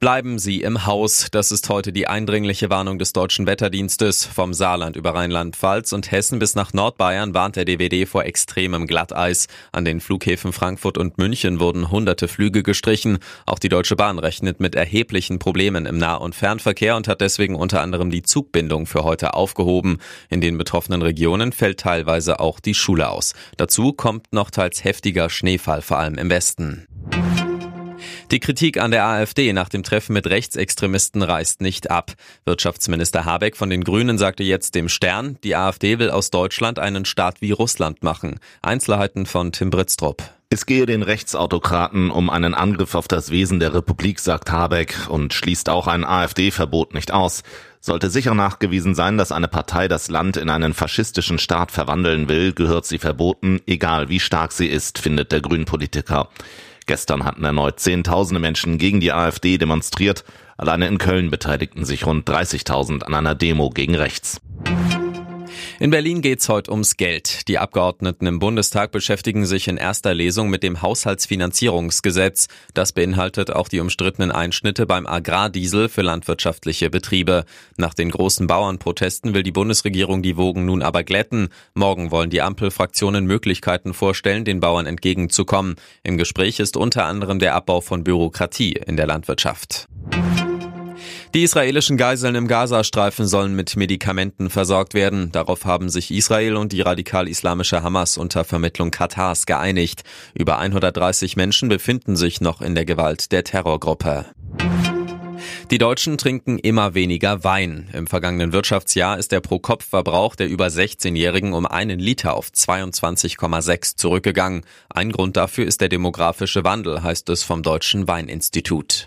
Bleiben Sie im Haus. Das ist heute die eindringliche Warnung des deutschen Wetterdienstes. Vom Saarland über Rheinland-Pfalz und Hessen bis nach Nordbayern warnt der DWD vor extremem Glatteis. An den Flughäfen Frankfurt und München wurden hunderte Flüge gestrichen. Auch die Deutsche Bahn rechnet mit erheblichen Problemen im Nah- und Fernverkehr und hat deswegen unter anderem die Zugbindung für heute aufgehoben. In den betroffenen Regionen fällt teilweise auch die Schule aus. Dazu kommt noch teils heftiger Schneefall, vor allem im Westen. Die Kritik an der AfD nach dem Treffen mit Rechtsextremisten reißt nicht ab. Wirtschaftsminister Habeck von den Grünen sagte jetzt dem Stern, die AfD will aus Deutschland einen Staat wie Russland machen. Einzelheiten von Tim Britztrup. Es gehe den Rechtsautokraten um einen Angriff auf das Wesen der Republik, sagt Habeck und schließt auch ein AfD-Verbot nicht aus. Sollte sicher nachgewiesen sein, dass eine Partei das Land in einen faschistischen Staat verwandeln will, gehört sie verboten, egal wie stark sie ist, findet der Grünpolitiker. Gestern hatten erneut Zehntausende Menschen gegen die AfD demonstriert. Alleine in Köln beteiligten sich rund 30.000 an einer Demo gegen rechts. In Berlin geht's heute ums Geld. Die Abgeordneten im Bundestag beschäftigen sich in erster Lesung mit dem Haushaltsfinanzierungsgesetz. Das beinhaltet auch die umstrittenen Einschnitte beim Agrardiesel für landwirtschaftliche Betriebe. Nach den großen Bauernprotesten will die Bundesregierung die Wogen nun aber glätten. Morgen wollen die Ampelfraktionen Möglichkeiten vorstellen, den Bauern entgegenzukommen. Im Gespräch ist unter anderem der Abbau von Bürokratie in der Landwirtschaft. Die israelischen Geiseln im Gazastreifen sollen mit Medikamenten versorgt werden. Darauf haben sich Israel und die radikal-islamische Hamas unter Vermittlung Katars geeinigt. Über 130 Menschen befinden sich noch in der Gewalt der Terrorgruppe. Die Deutschen trinken immer weniger Wein. Im vergangenen Wirtschaftsjahr ist der Pro-Kopf-Verbrauch der über 16-Jährigen um einen Liter auf 22,6 zurückgegangen. Ein Grund dafür ist der demografische Wandel, heißt es vom Deutschen Weininstitut.